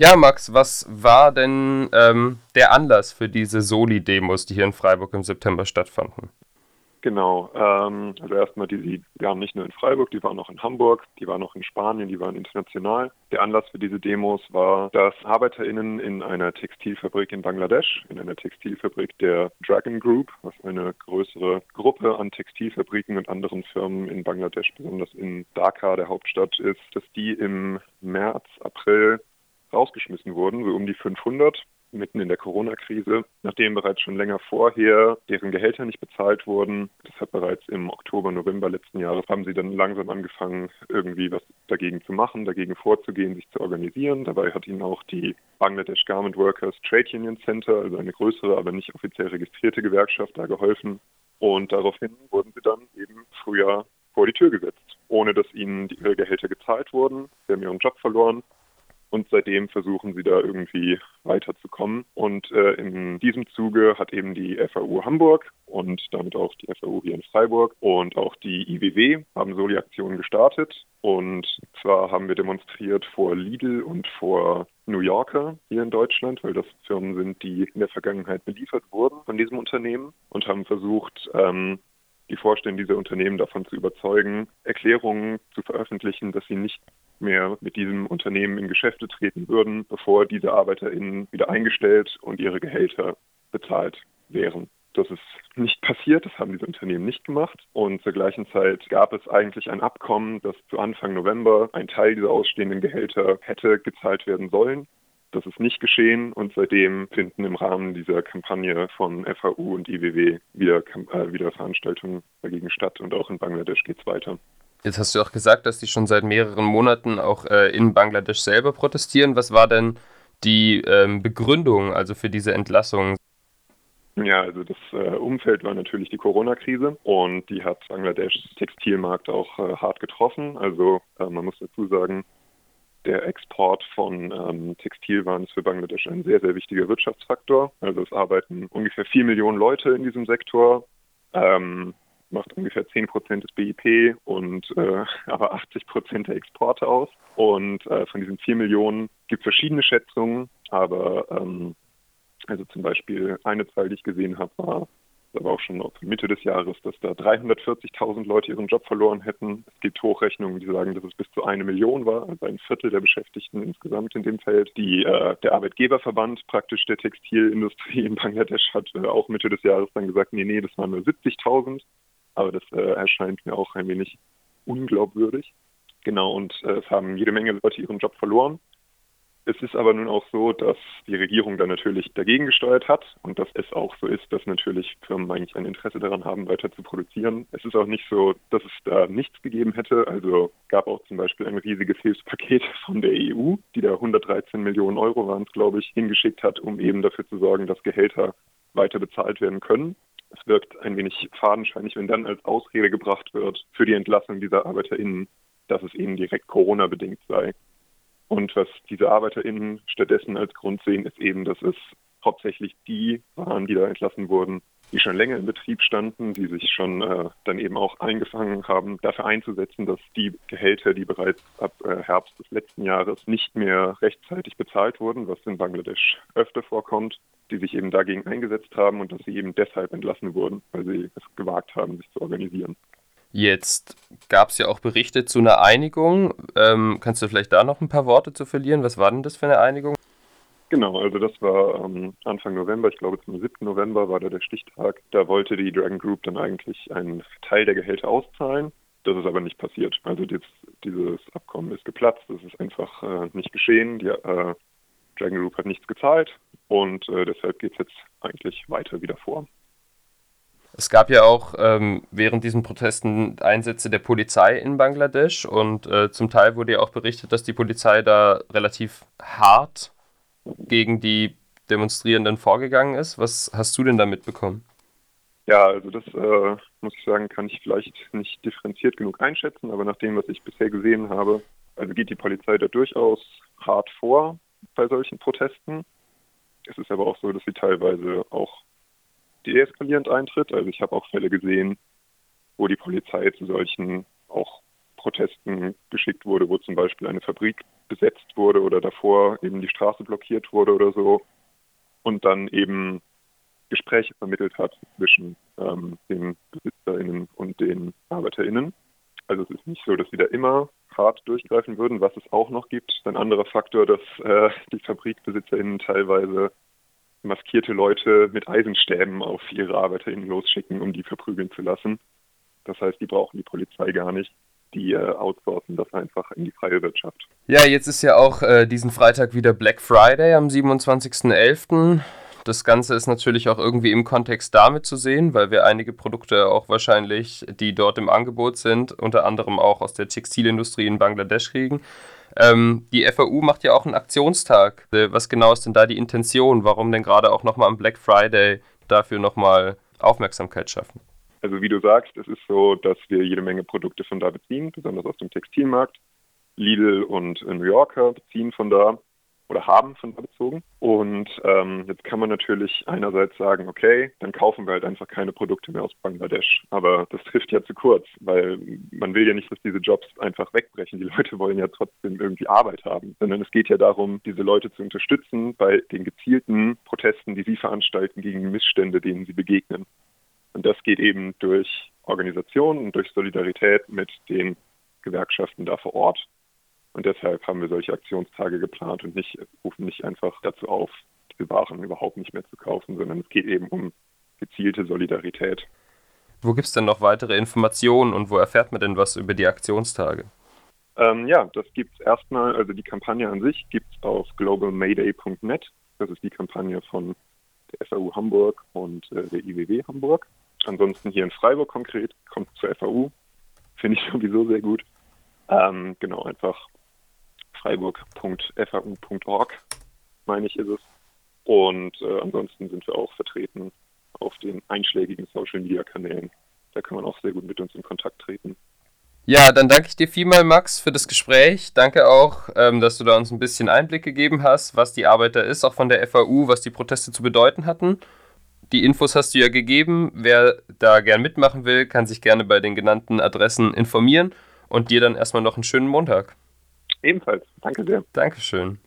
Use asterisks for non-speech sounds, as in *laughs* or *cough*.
Ja, Max, was war denn ähm, der Anlass für diese Soli-Demos, die hier in Freiburg im September stattfanden? Genau, ähm, also erstmal, die, die waren nicht nur in Freiburg, die waren auch in Hamburg, die waren auch in Spanien, die waren international. Der Anlass für diese Demos war, dass ArbeiterInnen in einer Textilfabrik in Bangladesch, in einer Textilfabrik der Dragon Group, was eine größere Gruppe an Textilfabriken und anderen Firmen in Bangladesch, besonders in Dhaka, der Hauptstadt, ist, dass die im März, April rausgeschmissen wurden, so um die 500 mitten in der Corona-Krise, nachdem bereits schon länger vorher deren Gehälter nicht bezahlt wurden. Deshalb bereits im Oktober, November letzten Jahres haben sie dann langsam angefangen, irgendwie was dagegen zu machen, dagegen vorzugehen, sich zu organisieren. Dabei hat ihnen auch die Bangladesh Garment Workers Trade Union Center, also eine größere, aber nicht offiziell registrierte Gewerkschaft, da geholfen. Und daraufhin wurden sie dann eben früher vor die Tür gesetzt, ohne dass ihnen ihre Gehälter gezahlt wurden. Sie haben ihren Job verloren und seitdem versuchen sie da irgendwie weiterzukommen. Und äh, in diesem Zuge hat eben die FAU Hamburg und damit auch die FAU hier in Freiburg und auch die IWW haben Soli-Aktionen gestartet. Und zwar haben wir demonstriert vor Lidl und vor New Yorker hier in Deutschland, weil das Firmen sind, die in der Vergangenheit beliefert wurden von diesem Unternehmen und haben versucht, ähm, die Vorstände dieser Unternehmen davon zu überzeugen, Erklärungen zu veröffentlichen, dass sie nicht mehr mit diesem Unternehmen in Geschäfte treten würden, bevor diese ArbeiterInnen wieder eingestellt und ihre Gehälter bezahlt wären. Das ist nicht passiert, das haben diese Unternehmen nicht gemacht. Und zur gleichen Zeit gab es eigentlich ein Abkommen, dass zu Anfang November ein Teil dieser ausstehenden Gehälter hätte gezahlt werden sollen. Das ist nicht geschehen und seitdem finden im Rahmen dieser Kampagne von FAU und IWW wieder, äh, wieder Veranstaltungen dagegen statt und auch in Bangladesch geht es weiter. Jetzt hast du auch gesagt, dass die schon seit mehreren Monaten auch äh, in Bangladesch selber protestieren. Was war denn die ähm, Begründung also für diese Entlassung? Ja, also das äh, Umfeld war natürlich die Corona-Krise und die hat Bangladeschs Textilmarkt auch äh, hart getroffen. Also äh, man muss dazu sagen, der Export von ähm, Textilwaren ist für Bangladesch ein sehr, sehr wichtiger Wirtschaftsfaktor. Also es arbeiten ungefähr vier Millionen Leute in diesem Sektor. Ähm, macht ungefähr 10 Prozent des BIP und äh, *laughs* aber 80 Prozent der Exporte aus. Und äh, von diesen 4 Millionen gibt es verschiedene Schätzungen, aber ähm, also zum Beispiel eine Zahl, die ich gesehen habe, war aber auch schon Mitte des Jahres, dass da 340.000 Leute ihren Job verloren hätten. Es gibt Hochrechnungen, die sagen, dass es bis zu eine Million war, also ein Viertel der Beschäftigten insgesamt in dem Feld. Die, äh, der Arbeitgeberverband praktisch der Textilindustrie in Bangladesch hat äh, auch Mitte des Jahres dann gesagt, nee, nee, das waren nur 70.000 aber das äh, erscheint mir auch ein wenig unglaubwürdig. Genau, und äh, es haben jede Menge Leute ihren Job verloren. Es ist aber nun auch so, dass die Regierung da natürlich dagegen gesteuert hat und dass es auch so ist, dass natürlich Firmen eigentlich ein Interesse daran haben, weiter zu produzieren. Es ist auch nicht so, dass es da nichts gegeben hätte. Also gab auch zum Beispiel ein riesiges Hilfspaket *laughs* von der EU, die da 113 Millionen Euro waren es, glaube ich, hingeschickt hat, um eben dafür zu sorgen, dass Gehälter weiter bezahlt werden können. Es wirkt ein wenig fadenscheinig, wenn dann als Ausrede gebracht wird für die Entlassung dieser ArbeiterInnen, dass es eben direkt Corona-bedingt sei. Und was diese ArbeiterInnen stattdessen als Grund sehen, ist eben, dass es hauptsächlich die waren, die da entlassen wurden, die schon länger im Betrieb standen, die sich schon äh, dann eben auch eingefangen haben, dafür einzusetzen, dass die Gehälter, die bereits ab äh, Herbst des letzten Jahres nicht mehr rechtzeitig bezahlt wurden, was in Bangladesch öfter vorkommt, die sich eben dagegen eingesetzt haben und dass sie eben deshalb entlassen wurden, weil sie es gewagt haben, sich zu organisieren. Jetzt gab es ja auch Berichte zu einer Einigung. Ähm, kannst du vielleicht da noch ein paar Worte zu verlieren? Was war denn das für eine Einigung? Genau, also das war ähm, Anfang November, ich glaube zum 7. November war da der Stichtag. Da wollte die Dragon Group dann eigentlich einen Teil der Gehälter auszahlen. Das ist aber nicht passiert. Also jetzt, dieses Abkommen ist geplatzt, das ist einfach äh, nicht geschehen. Die äh, Dragon Group hat nichts gezahlt und äh, deshalb geht es jetzt eigentlich weiter wieder vor. Es gab ja auch ähm, während diesen Protesten Einsätze der Polizei in Bangladesch und äh, zum Teil wurde ja auch berichtet, dass die Polizei da relativ hart gegen die Demonstrierenden vorgegangen ist. Was hast du denn da mitbekommen? Ja, also das äh, muss ich sagen, kann ich vielleicht nicht differenziert genug einschätzen, aber nach dem, was ich bisher gesehen habe, also geht die Polizei da durchaus hart vor bei solchen Protesten. Es ist aber auch so, dass sie teilweise auch deeskalierend eintritt. Also ich habe auch Fälle gesehen, wo die Polizei zu solchen auch Protesten geschickt wurde, wo zum Beispiel eine Fabrik besetzt wurde oder davor eben die Straße blockiert wurde oder so und dann eben Gespräche vermittelt hat zwischen ähm, den BesitzerInnen und den ArbeiterInnen. Also es ist nicht so, dass sie da immer hart durchgreifen würden. Was es auch noch gibt, ein anderer Faktor, dass äh, die FabrikbesitzerInnen teilweise maskierte Leute mit Eisenstäben auf ihre ArbeiterInnen losschicken, um die verprügeln zu lassen. Das heißt, die brauchen die Polizei gar nicht. Die äh, outsourcen das einfach in die freie Wirtschaft. Ja, jetzt ist ja auch äh, diesen Freitag wieder Black Friday am 27.11. Das Ganze ist natürlich auch irgendwie im Kontext damit zu sehen, weil wir einige Produkte auch wahrscheinlich, die dort im Angebot sind, unter anderem auch aus der Textilindustrie in Bangladesch kriegen. Ähm, die FAU macht ja auch einen Aktionstag. Äh, was genau ist denn da die Intention? Warum denn gerade auch nochmal am Black Friday dafür nochmal Aufmerksamkeit schaffen? Also wie du sagst, es ist so, dass wir jede Menge Produkte von da beziehen, besonders aus dem Textilmarkt. Lidl und New Yorker beziehen von da oder haben von da bezogen. Und ähm, jetzt kann man natürlich einerseits sagen, okay, dann kaufen wir halt einfach keine Produkte mehr aus Bangladesch. Aber das trifft ja zu kurz, weil man will ja nicht, dass diese Jobs einfach wegbrechen. Die Leute wollen ja trotzdem irgendwie Arbeit haben, sondern es geht ja darum, diese Leute zu unterstützen bei den gezielten Protesten, die sie veranstalten gegen Missstände, denen sie begegnen. Und das geht eben durch Organisation und durch Solidarität mit den Gewerkschaften da vor Ort. Und deshalb haben wir solche Aktionstage geplant und nicht, rufen nicht einfach dazu auf, diese Waren überhaupt nicht mehr zu kaufen, sondern es geht eben um gezielte Solidarität. Wo gibt es denn noch weitere Informationen und wo erfährt man denn was über die Aktionstage? Ähm, ja, das gibt es erstmal, also die Kampagne an sich gibt es auf globalmayday.net. Das ist die Kampagne von der FAU Hamburg und äh, der IWW Hamburg. Ansonsten hier in Freiburg konkret kommt zur FAU. Finde ich *laughs* sowieso sehr gut. Ähm, genau, einfach freiburg.fau.org, meine ich, ist es. Und äh, ansonsten sind wir auch vertreten auf den einschlägigen Social-Media-Kanälen. Da kann man auch sehr gut mit uns in Kontakt treten. Ja, dann danke ich dir vielmal, Max, für das Gespräch. Danke auch, ähm, dass du da uns ein bisschen Einblick gegeben hast, was die Arbeit da ist, auch von der FAU, was die Proteste zu bedeuten hatten. Die Infos hast du ja gegeben. Wer da gern mitmachen will, kann sich gerne bei den genannten Adressen informieren und dir dann erstmal noch einen schönen Montag. Ebenfalls. Danke sehr. Dankeschön.